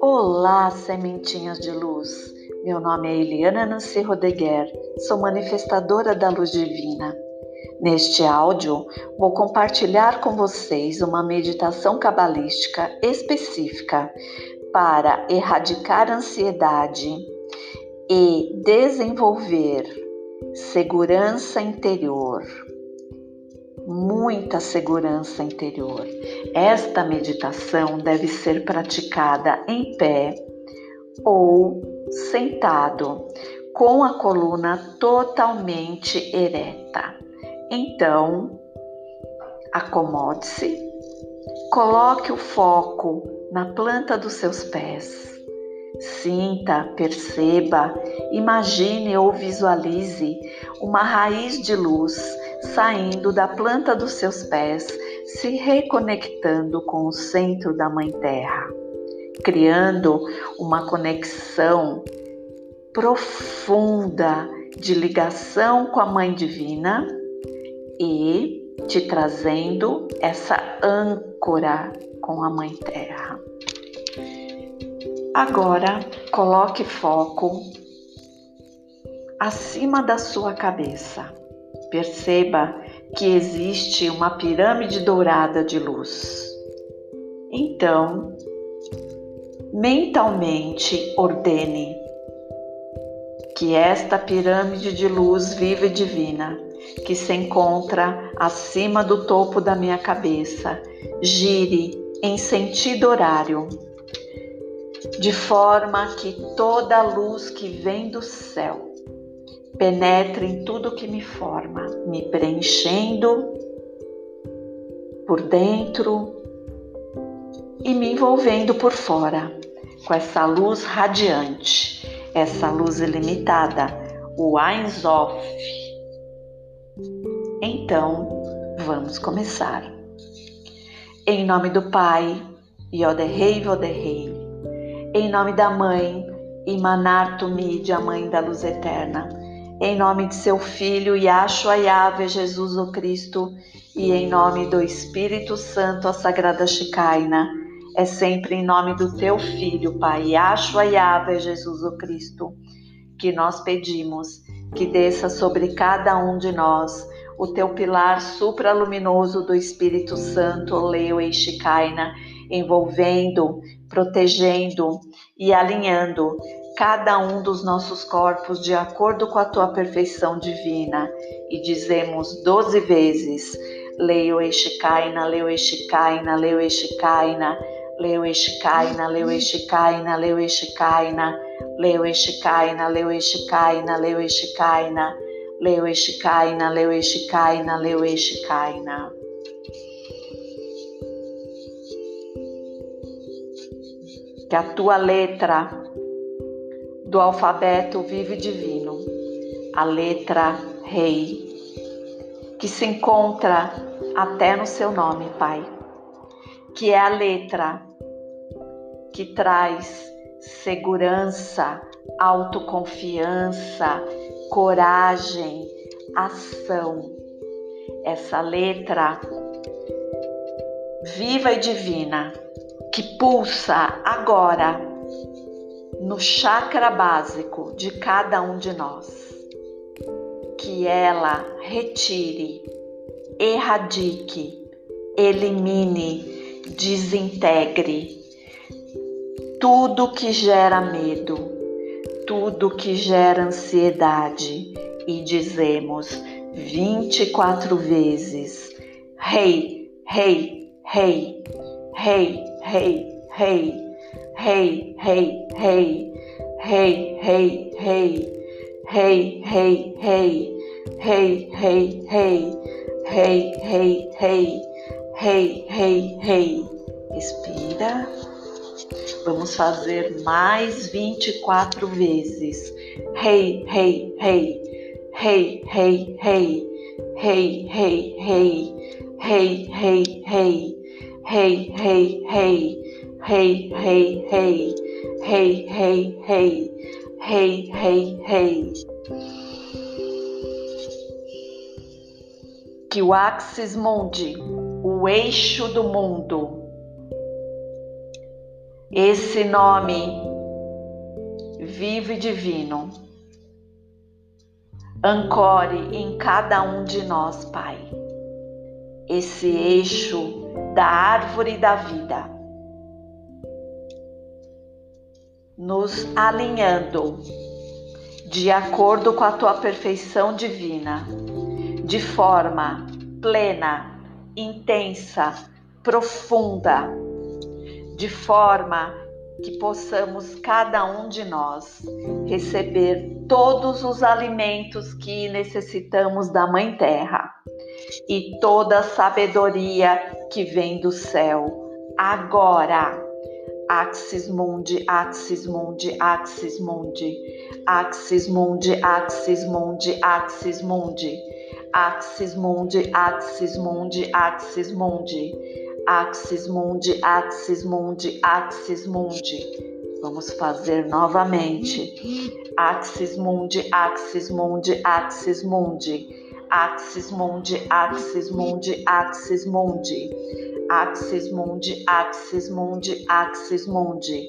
Olá, sementinhas de luz. Meu nome é Eliana Nancy Rodeguer, sou manifestadora da luz divina. Neste áudio, vou compartilhar com vocês uma meditação cabalística específica para erradicar ansiedade e desenvolver segurança interior. Muita segurança interior. Esta meditação deve ser praticada em pé ou sentado, com a coluna totalmente ereta. Então, acomode-se, coloque o foco na planta dos seus pés. Sinta, perceba, imagine ou visualize uma raiz de luz saindo da planta dos seus pés, se reconectando com o centro da Mãe Terra, criando uma conexão profunda de ligação com a Mãe Divina e te trazendo essa âncora com a Mãe Terra. Agora coloque foco acima da sua cabeça. Perceba que existe uma pirâmide dourada de luz. Então, mentalmente ordene que esta pirâmide de luz viva e divina, que se encontra acima do topo da minha cabeça, gire em sentido horário de forma que toda a luz que vem do céu penetre em tudo que me forma, me preenchendo por dentro e me envolvendo por fora com essa luz radiante, essa luz ilimitada, o Ein Sof. Então, vamos começar. Em nome do Pai, Yoderrei Voderrei, em nome da Mãe, Imanartu Mídia, Mãe da Luz Eterna. Em nome de seu Filho, Yahshua Yahvé, Jesus o Cristo. E em nome do Espírito Santo, a Sagrada Chicaina. É sempre em nome do teu Filho, Pai, Yahshua Yahvé, Jesus o Cristo, que nós pedimos que desça sobre cada um de nós o teu pilar supraluminoso do Espírito Santo, Leo e Chicaina, envolvendo, protegendo e alinhando cada um dos nossos corpos de acordo com a tua perfeição divina. E dizemos doze vezes: Leo Eshikaina, Leo Eshikaina, Leo Eshikaina, Leo Eshikaina, Leo Eshikaina, Leo Eshikaina, Leo Eshikaina, Leo Eshikaina, Leo Eshikaina, Leo Eshikaina, Leo Eshikaina, Leo Eshikaina. que a tua letra do alfabeto vive divino, a letra Rei, que se encontra até no seu nome, Pai, que é a letra que traz segurança, autoconfiança, coragem, ação. Essa letra viva e divina que pulsa agora no chakra básico de cada um de nós. Que ela retire, erradique, elimine, desintegre tudo que gera medo, tudo que gera ansiedade e dizemos 24 vezes: Rei, rei, rei, rei hey, hey, hey, hey, hey, hey, hey, hey, hey, hey, hey, hey, hey, hey, hey, hey, hey, hey, hey, hey. Respira. Vamos fazer mais 24 vezes. Hey, hey, hey, hey, hey, hey, hey, hey, hey, hey, hey, hey hey, hey, hey, Rei, rei, rei. Rei, rei, rei. Rei, rei. Que o axis mundi, o eixo do mundo. Esse nome vivo e divino. Ancore em cada um de nós, Pai, esse eixo da árvore da vida nos alinhando de acordo com a tua perfeição divina, de forma plena, intensa, profunda, de forma que possamos cada um de nós receber todos os alimentos que necessitamos da Mãe Terra e toda a sabedoria que vem do céu agora. Axis Mundi, Axis Mundi, Axis Mundi, Axis Mundi, Axis Mundi, Axis Mundi, Axis Mundi, Axis Mundi, Axis Mundi, Axis Mundi, Axis Mundi, Axis Mundi. Vamos fazer novamente. Axis Mundi, Axis Mundi, Axis Mundi. Axis Mundi, Axis Mundi, Axis Mundi. Axis Mundi, Axis Mundi, Axis Mundi.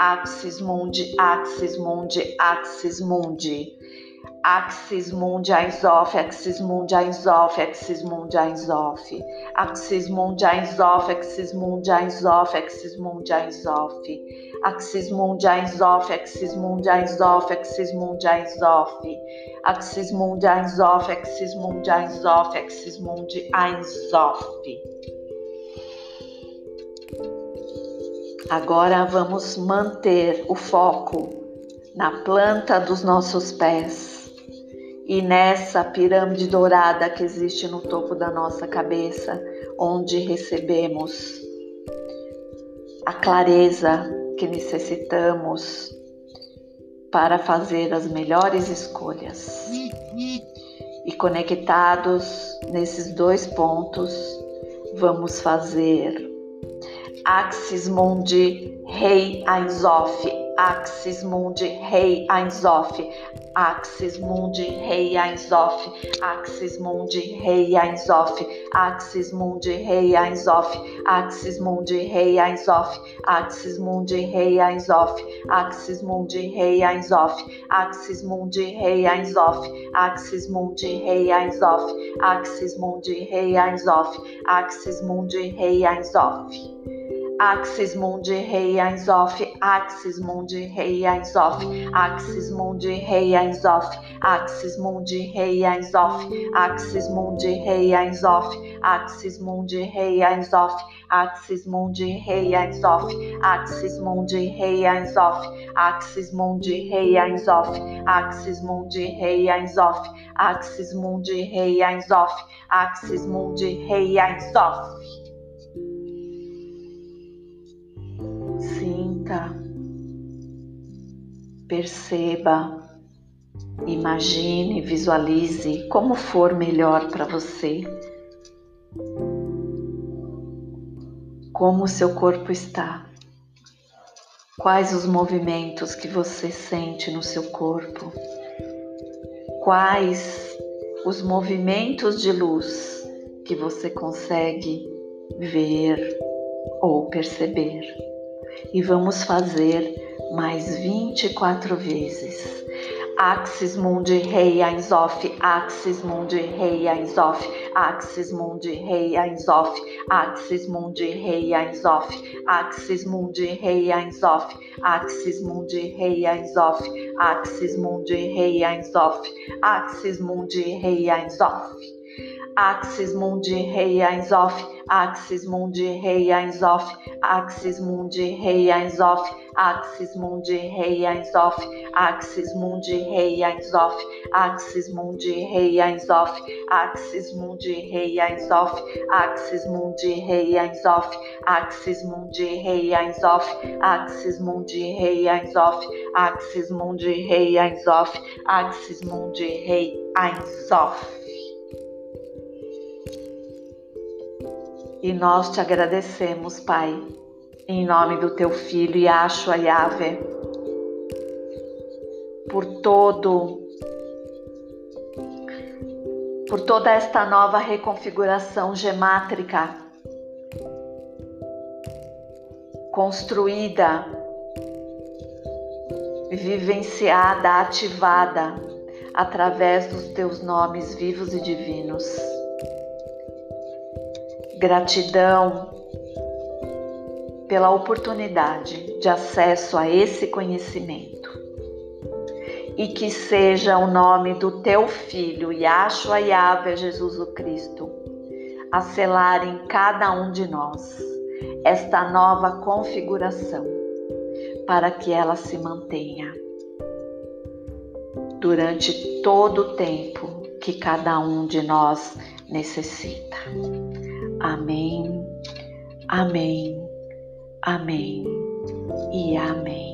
Axis Mundi, Axis Mundi, Axis Mundi. Axis Mundi, Einsof, Axis Mundi, Einsof, Axis Mundi, Einsof. Axis Mundi, Einsof, Axis Mundi, Einsof, Axis Mundi, Einsof. Axis Mundi, Einsof, Axis Mundi, Einsof, Axis Mundi, Einsof. Axis Mundi, Einsof, Axis Mundi, Einsof, Axis Mundi, Einsof. Agora vamos manter o foco na planta dos nossos pés e nessa pirâmide dourada que existe no topo da nossa cabeça, onde recebemos a clareza que necessitamos para fazer as melhores escolhas. E conectados nesses dois pontos, vamos fazer Axis Mundi Rei Ainzof, Axis Mundi Rei Ainzof, Axis Mundi Rei Ainzof, Axis Mundi Rei Ainzof, Axis Mundi Rei Ainzof, Axis Mundi Rei Ainzof, Axis Mundi Rei Ainzof, Axis Mundi Rei Ainzof, Axis Mundi Rei Ainzof, Axis Mundi Rei Ainzof, Axis Mundi Rei Ainzof, Axis Mundi Rei Ainzof. Axis Mundi Rei Ainzof, Axis Mundi Rei Ainzof, Axis Mundi Rei Ainzof, Axis Mundi Rei Ainzof, Axis Mundi Rei Ainzof, Axis Mundi Rei Ainzof, Axis Mundi Rei Ainzof, Axis Mundi Rei Ainzof, Axis Mundi Rei Ainzof, Axis Mundi Rei Ainzof, Axis Mundi Rei Ainzof, Axis Mundi Rei Ainzof. Sinta, perceba, imagine, visualize como for melhor para você. Como o seu corpo está. Quais os movimentos que você sente no seu corpo? Quais os movimentos de luz que você consegue ver ou perceber? E vamos fazer mais 24 vezes. Axis Mundi Rei Ainzof, Axis Mundi Rei Ainzof, Axis Mundi Rei Ainzof, Axis Mundi Rei Ainzof, Axis Mundi Rei Ainzof, Axis Mundi Rei Ainzof, Axis Mundi Rei Ainzof, Axis Mundi Rei Ainzof. Axis Mundi Rei Ainzof, Axis Mundi Rei Ainzof, Axis Mundi Rei Ainzof, Axis Mundi Rei Ainzof, Axis Mundi Rei Ainzof, Axis Mundi Rei Ainzof, Axis Mundi Rei Ainzof, Axis Mundi Rei Ainzof, Axis Mundi Rei Ainzof, Axis Mundi Rei Ainzof, Axis Mundi Rei Ainzof, Axis Mundi Rei Ainzof. E nós te agradecemos, Pai, em nome do teu filho Yahshua Yahvé, por todo por toda esta nova reconfiguração gemátrica construída, vivenciada, ativada através dos teus nomes vivos e divinos. Gratidão pela oportunidade de acesso a esse conhecimento. E que seja o nome do teu filho, Yahshua Yahvé Jesus o Cristo, a selar em cada um de nós esta nova configuração, para que ela se mantenha durante todo o tempo que cada um de nós necessita. Amém, amém, amém. E amém.